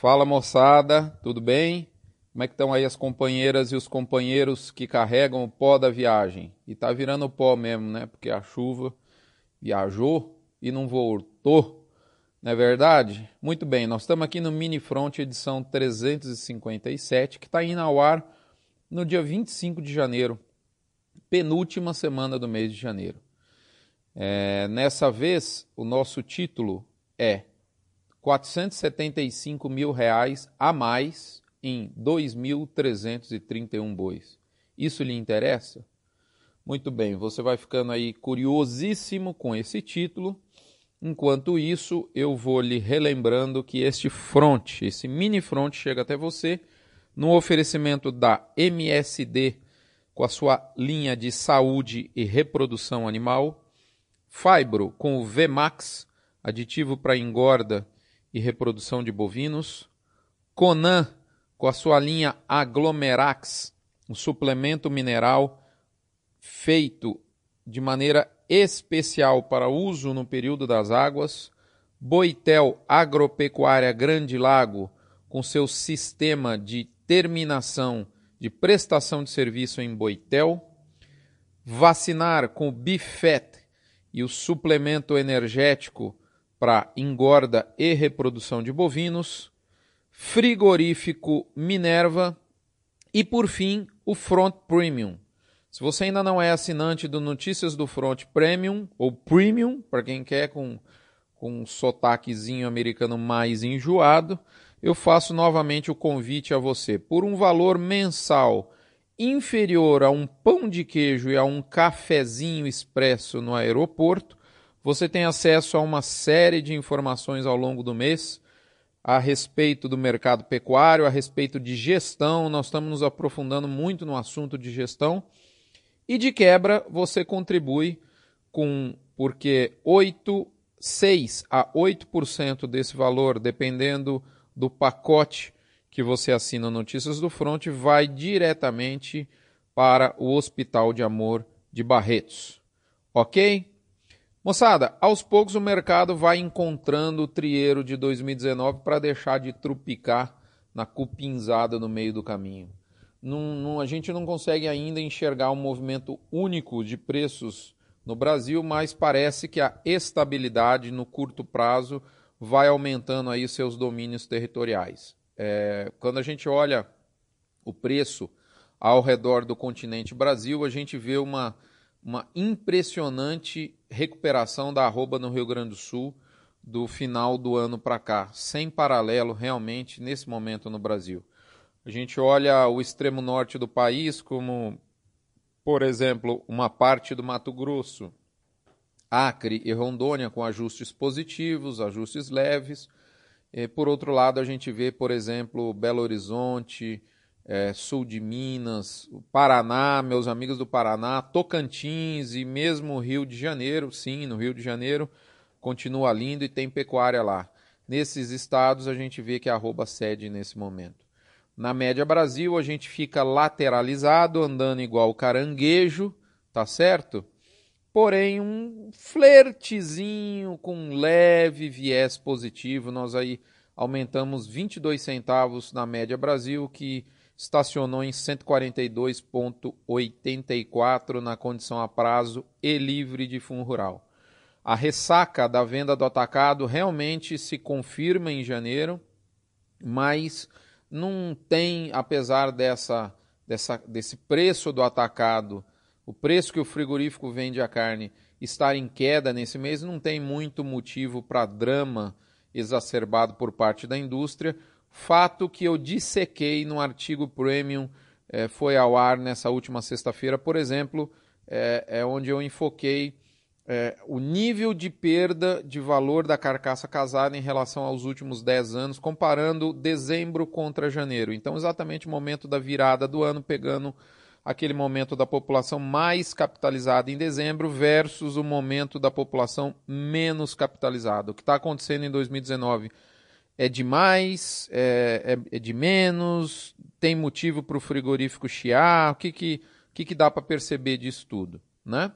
Fala moçada, tudo bem? Como é que estão aí as companheiras e os companheiros que carregam o pó da viagem? E tá virando pó mesmo, né? Porque a chuva viajou e não voltou, não é verdade? Muito bem, nós estamos aqui no Mini Front edição 357, que está indo ao ar no dia 25 de janeiro, penúltima semana do mês de janeiro. É, nessa vez, o nosso título é 475 mil reais a mais em 2.331 bois. Isso lhe interessa? Muito bem, você vai ficando aí curiosíssimo com esse título. Enquanto isso, eu vou lhe relembrando que este front, esse mini front, chega até você no oferecimento da MSD com a sua linha de saúde e reprodução animal, Fibro com o VMAX, aditivo para engorda e reprodução de bovinos, Conan com a sua linha Aglomerax, um suplemento mineral feito de maneira especial para uso no período das águas, Boitel Agropecuária Grande Lago, com seu sistema de terminação de prestação de serviço em Boitel, vacinar com o Bifet e o suplemento energético para engorda e reprodução de bovinos, frigorífico Minerva e, por fim, o Front Premium. Se você ainda não é assinante do Notícias do Front Premium, ou Premium, para quem quer com, com um sotaquezinho americano mais enjoado, eu faço novamente o convite a você. Por um valor mensal inferior a um pão de queijo e a um cafezinho expresso no aeroporto, você tem acesso a uma série de informações ao longo do mês a respeito do mercado pecuário, a respeito de gestão. Nós estamos nos aprofundando muito no assunto de gestão. E de quebra, você contribui com, porque 8, 6 a 8% desse valor, dependendo do pacote que você assina Notícias do Front, vai diretamente para o Hospital de Amor de Barretos. Ok? Moçada, aos poucos o mercado vai encontrando o trieiro de 2019 para deixar de trupicar na cupinzada no meio do caminho. A gente não consegue ainda enxergar um movimento único de preços no Brasil, mas parece que a estabilidade no curto prazo vai aumentando aí seus domínios territoriais. É, quando a gente olha o preço ao redor do continente Brasil, a gente vê uma uma impressionante recuperação da arroba no Rio Grande do Sul do final do ano para cá, sem paralelo realmente nesse momento no Brasil. A gente olha o extremo norte do país como, por exemplo, uma parte do Mato Grosso, Acre e Rondônia com ajustes positivos, ajustes leves. E, por outro lado, a gente vê, por exemplo, Belo Horizonte, é, sul de Minas, Paraná, meus amigos do Paraná, Tocantins e mesmo Rio de Janeiro, sim, no Rio de Janeiro continua lindo e tem pecuária lá. Nesses estados a gente vê que a arroba cede nesse momento. Na média Brasil a gente fica lateralizado, andando igual caranguejo, tá certo? Porém um flertezinho com um leve viés positivo, nós aí aumentamos 22 centavos na média Brasil, que estacionou em 142,84 na condição a prazo e livre de fundo rural. A ressaca da venda do atacado realmente se confirma em janeiro, mas não tem, apesar dessa, dessa, desse preço do atacado, o preço que o frigorífico vende a carne estar em queda nesse mês, não tem muito motivo para drama exacerbado por parte da indústria, Fato que eu dissequei no artigo premium, é, foi ao ar nessa última sexta-feira, por exemplo, é, é, onde eu enfoquei é, o nível de perda de valor da carcaça casada em relação aos últimos 10 anos, comparando dezembro contra janeiro. Então, exatamente o momento da virada do ano, pegando aquele momento da população mais capitalizada em dezembro versus o momento da população menos capitalizada. O que está acontecendo em 2019 é de mais, é, é, é de menos, tem motivo para o frigorífico chiar, o que, que, que, que dá para perceber disso tudo, né?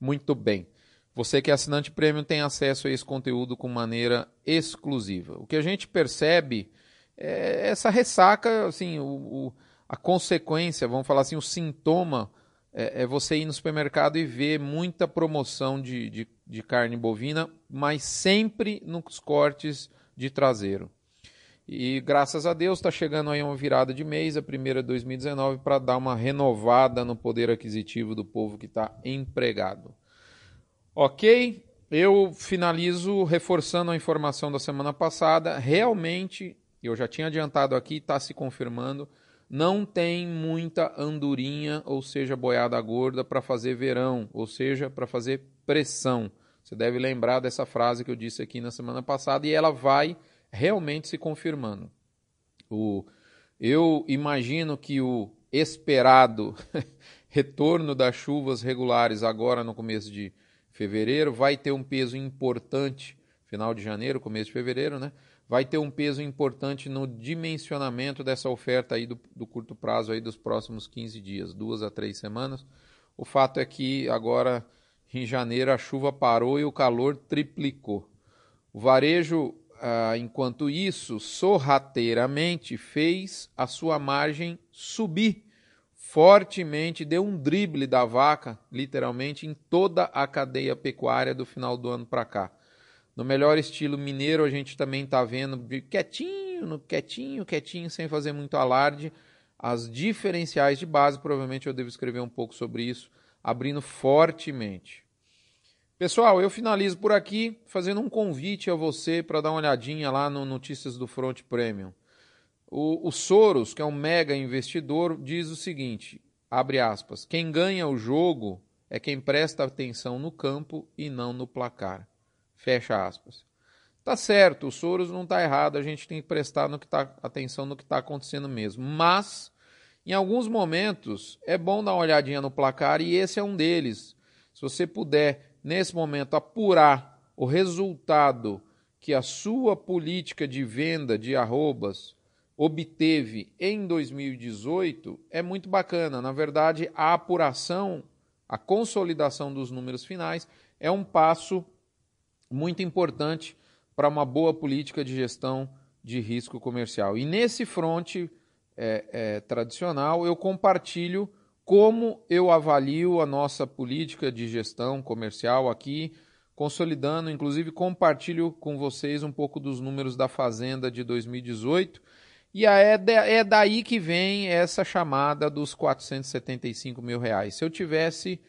Muito bem. Você que é assinante premium tem acesso a esse conteúdo com maneira exclusiva. O que a gente percebe é, essa ressaca, assim, o, o, a consequência, vamos falar assim, o sintoma é, é, você ir no supermercado e ver muita promoção de, de, de carne bovina, mas sempre nos cortes de traseiro. E graças a Deus está chegando aí uma virada de mês, a primeira de 2019, para dar uma renovada no poder aquisitivo do povo que está empregado. Ok? Eu finalizo reforçando a informação da semana passada. Realmente, eu já tinha adiantado aqui, está se confirmando não tem muita andorinha, ou seja, boiada gorda, para fazer verão, ou seja, para fazer pressão. Você deve lembrar dessa frase que eu disse aqui na semana passada e ela vai realmente se confirmando. O, eu imagino que o esperado retorno das chuvas regulares agora no começo de fevereiro vai ter um peso importante, final de janeiro, começo de fevereiro, né? vai ter um peso importante no dimensionamento dessa oferta aí do, do curto prazo aí dos próximos 15 dias, duas a três semanas. O fato é que agora em janeiro a chuva parou e o calor triplicou. O varejo, ah, enquanto isso, sorrateiramente fez a sua margem subir fortemente, deu um drible da vaca, literalmente, em toda a cadeia pecuária do final do ano para cá. No melhor estilo mineiro, a gente também está vendo quietinho, no quietinho, quietinho, sem fazer muito alarde, as diferenciais de base. Provavelmente eu devo escrever um pouco sobre isso, abrindo fortemente. Pessoal, eu finalizo por aqui fazendo um convite a você para dar uma olhadinha lá no Notícias do Front Premium. O, o Soros, que é um mega investidor, diz o seguinte: abre aspas, quem ganha o jogo é quem presta atenção no campo e não no placar. Fecha aspas. Tá certo, o Soros não está errado, a gente tem que prestar no que tá, atenção no que está acontecendo mesmo. Mas, em alguns momentos, é bom dar uma olhadinha no placar e esse é um deles. Se você puder, nesse momento, apurar o resultado que a sua política de venda de arrobas obteve em 2018, é muito bacana. Na verdade, a apuração, a consolidação dos números finais é um passo muito importante para uma boa política de gestão de risco comercial. E nesse fronte é, é, tradicional, eu compartilho como eu avalio a nossa política de gestão comercial aqui, consolidando, inclusive compartilho com vocês um pouco dos números da Fazenda de 2018. E é, é daí que vem essa chamada dos 475 mil reais. Se eu tivesse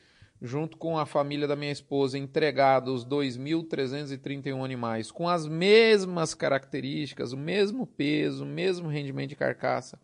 junto com a família da minha esposa, entregado os 2.331 animais com as mesmas características, o mesmo peso, o mesmo rendimento de carcaça,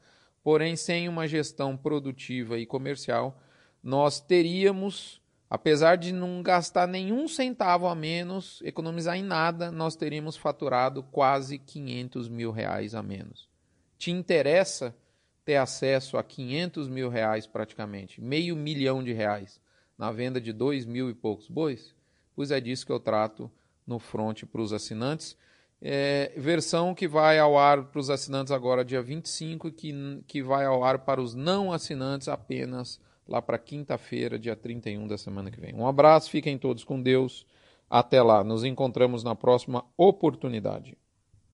porém sem uma gestão produtiva e comercial, nós teríamos, apesar de não gastar nenhum centavo a menos, economizar em nada, nós teríamos faturado quase 500 mil reais a menos. Te interessa ter acesso a 500 mil reais praticamente, meio milhão de reais? na venda de dois mil e poucos bois? Pois é disso que eu trato no front para os assinantes. É, versão que vai ao ar para os assinantes agora dia 25 e que, que vai ao ar para os não assinantes apenas lá para quinta-feira, dia 31 da semana que vem. Um abraço, fiquem todos com Deus. Até lá, nos encontramos na próxima oportunidade.